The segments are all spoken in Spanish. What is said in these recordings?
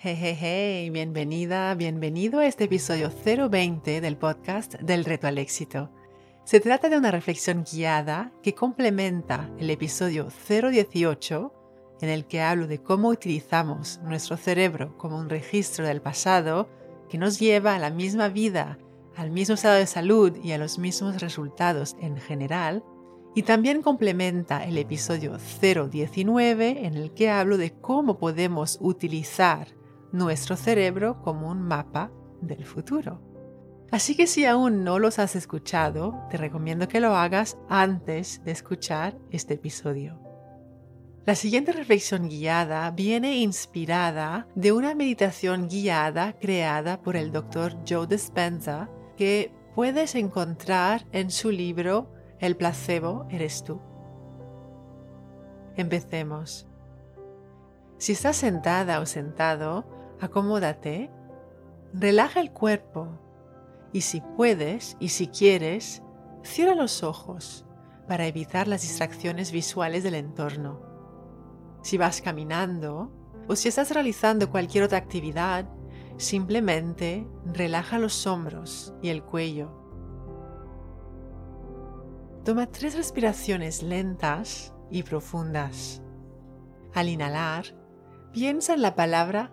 Hey, hey, hey, bienvenida, bienvenido a este episodio 020 del podcast del reto al éxito. Se trata de una reflexión guiada que complementa el episodio 018 en el que hablo de cómo utilizamos nuestro cerebro como un registro del pasado que nos lleva a la misma vida, al mismo estado de salud y a los mismos resultados en general, y también complementa el episodio 019 en el que hablo de cómo podemos utilizar nuestro cerebro como un mapa del futuro. Así que si aún no los has escuchado, te recomiendo que lo hagas antes de escuchar este episodio. La siguiente reflexión guiada viene inspirada de una meditación guiada creada por el Dr. Joe Dispenza que puedes encontrar en su libro El placebo eres tú. Empecemos. Si estás sentada o sentado, acomódate, relaja el cuerpo y si puedes y si quieres, cierra los ojos para evitar las distracciones visuales del entorno. Si vas caminando o si estás realizando cualquier otra actividad, simplemente relaja los hombros y el cuello. Toma tres respiraciones lentas y profundas. Al inhalar, piensa en la palabra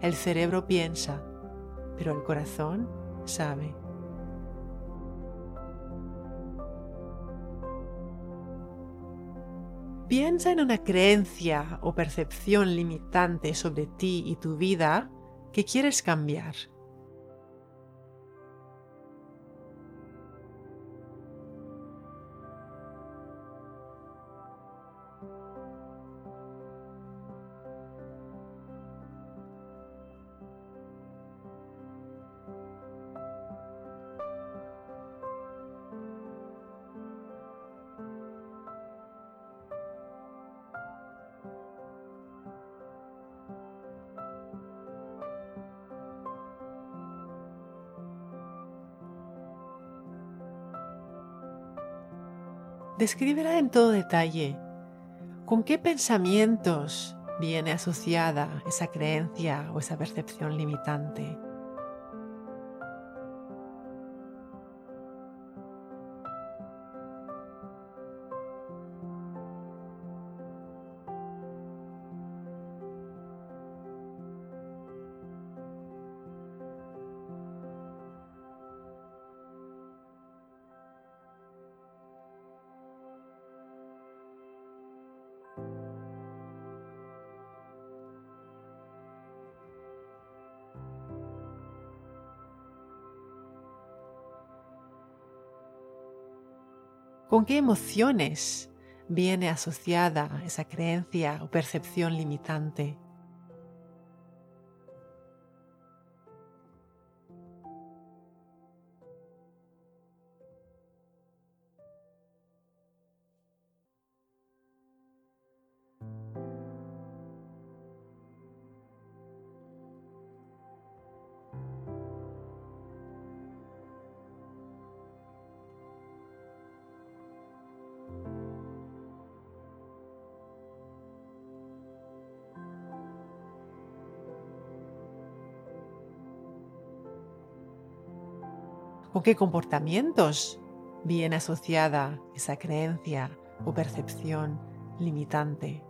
El cerebro piensa, pero el corazón sabe. Piensa en una creencia o percepción limitante sobre ti y tu vida que quieres cambiar. Descríbela en todo detalle. ¿Con qué pensamientos viene asociada esa creencia o esa percepción limitante? ¿Con qué emociones viene asociada esa creencia o percepción limitante? ¿Con qué comportamientos viene asociada esa creencia o percepción limitante?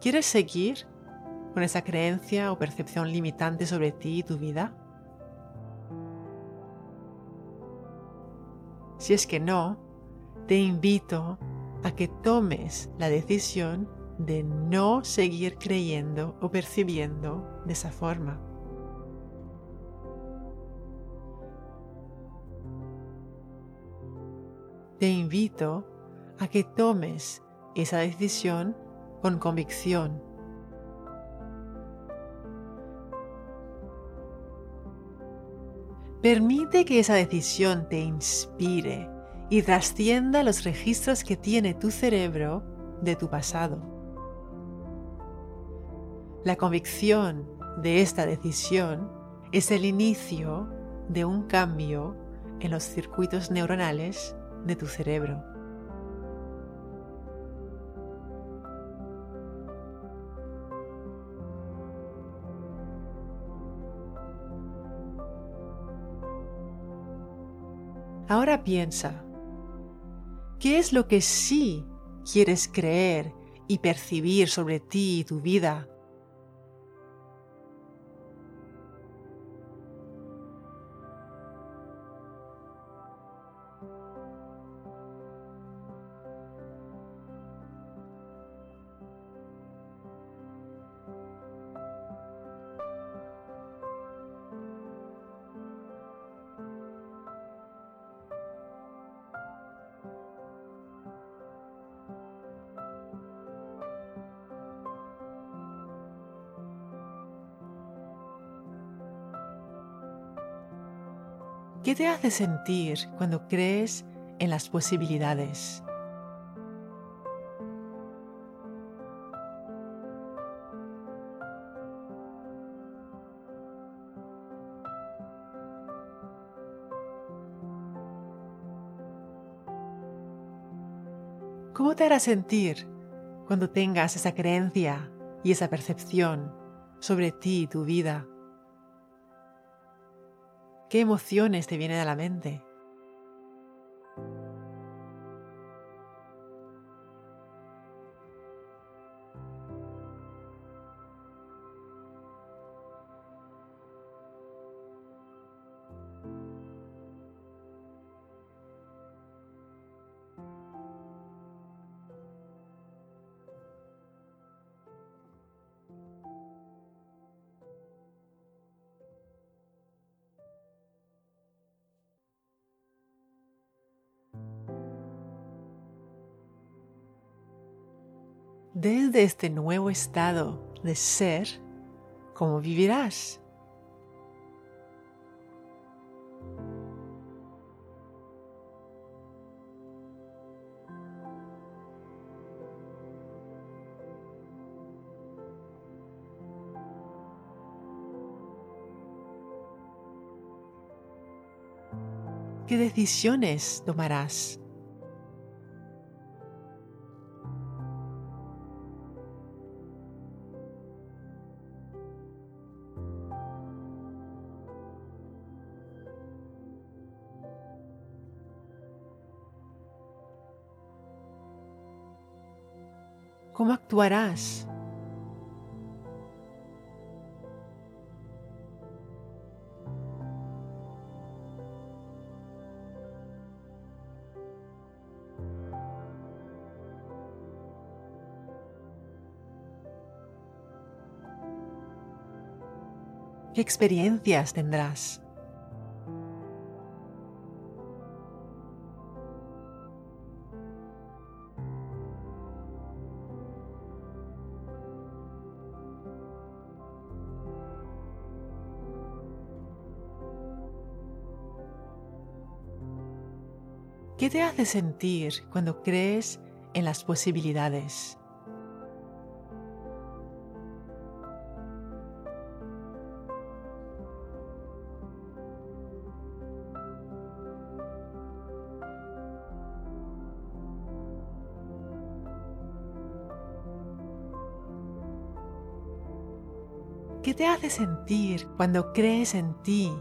¿Quieres seguir con esa creencia o percepción limitante sobre ti y tu vida? Si es que no, te invito a que tomes la decisión de no seguir creyendo o percibiendo de esa forma. Te invito a que tomes esa decisión con convicción. Permite que esa decisión te inspire y trascienda los registros que tiene tu cerebro de tu pasado. La convicción de esta decisión es el inicio de un cambio en los circuitos neuronales de tu cerebro. Ahora piensa, ¿qué es lo que sí quieres creer y percibir sobre ti y tu vida? ¿Qué te hace sentir cuando crees en las posibilidades? ¿Cómo te hará sentir cuando tengas esa creencia y esa percepción sobre ti y tu vida? ¿Qué emociones te vienen a la mente? Desde este nuevo estado de ser, ¿cómo vivirás? ¿Qué decisiones tomarás? ¿Cómo actuarás? ¿Qué experiencias tendrás? ¿Qué te hace sentir cuando crees en las posibilidades? ¿Qué te hace sentir cuando crees en ti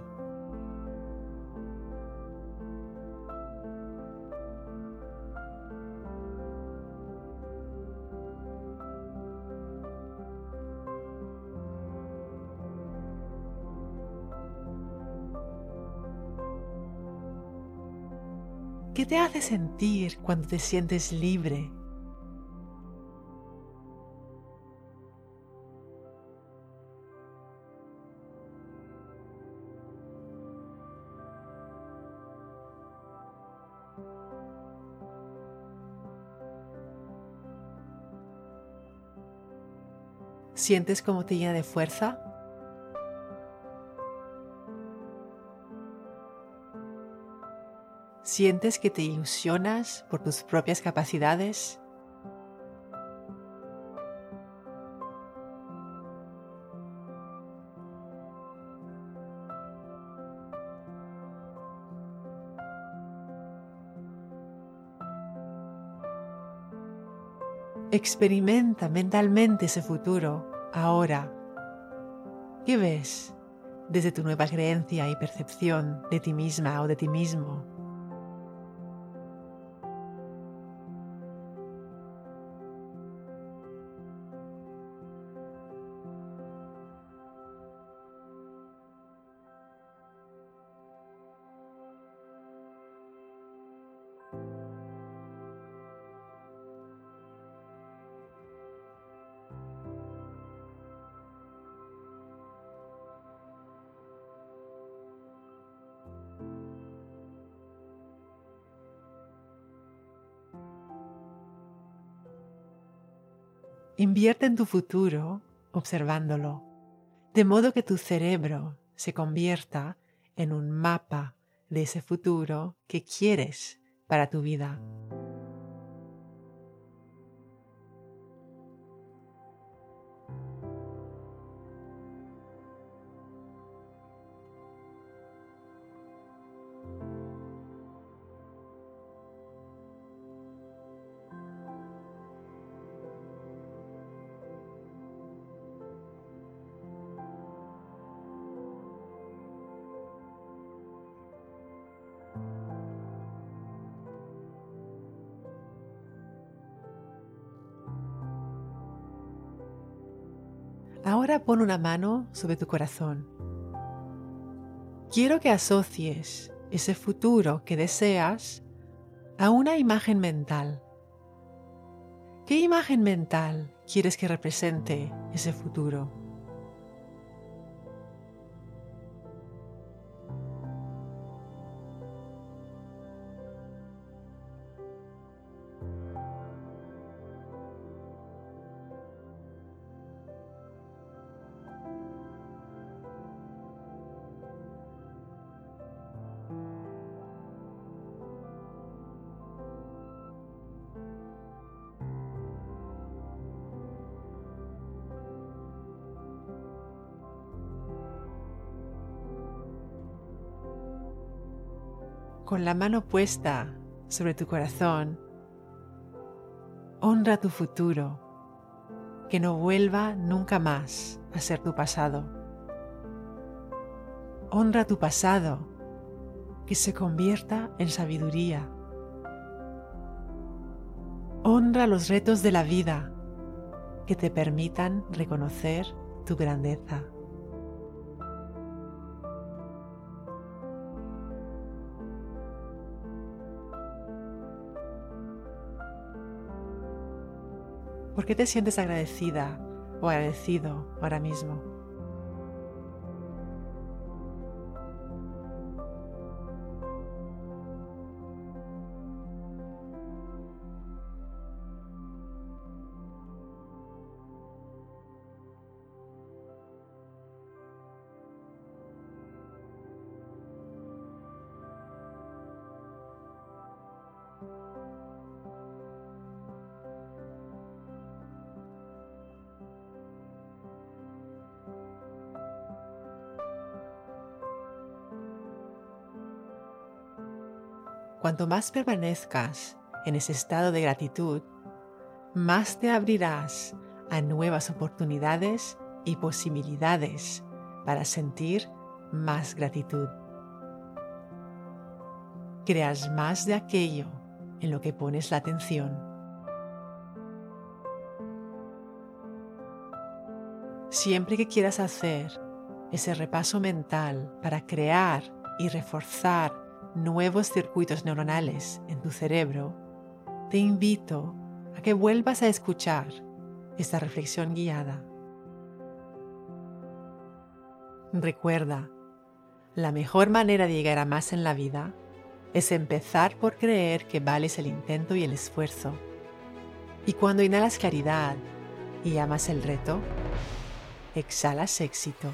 ¿Qué te hace sentir cuando te sientes libre? ¿Sientes cómo te llena de fuerza? ¿Sientes que te ilusionas por tus propias capacidades? Experimenta mentalmente ese futuro ahora. ¿Qué ves desde tu nueva creencia y percepción de ti misma o de ti mismo? Invierte en tu futuro observándolo, de modo que tu cerebro se convierta en un mapa de ese futuro que quieres para tu vida. Ahora pon una mano sobre tu corazón. Quiero que asocies ese futuro que deseas a una imagen mental. ¿Qué imagen mental quieres que represente ese futuro? Con la mano puesta sobre tu corazón, honra tu futuro, que no vuelva nunca más a ser tu pasado. Honra tu pasado, que se convierta en sabiduría. Honra los retos de la vida, que te permitan reconocer tu grandeza. ¿Por qué te sientes agradecida o agradecido ahora mismo? Cuanto más permanezcas en ese estado de gratitud, más te abrirás a nuevas oportunidades y posibilidades para sentir más gratitud. Creas más de aquello en lo que pones la atención. Siempre que quieras hacer ese repaso mental para crear y reforzar nuevos circuitos neuronales en tu cerebro, te invito a que vuelvas a escuchar esta reflexión guiada. Recuerda, la mejor manera de llegar a más en la vida es empezar por creer que vales el intento y el esfuerzo. Y cuando inhalas claridad y amas el reto, exhalas éxito.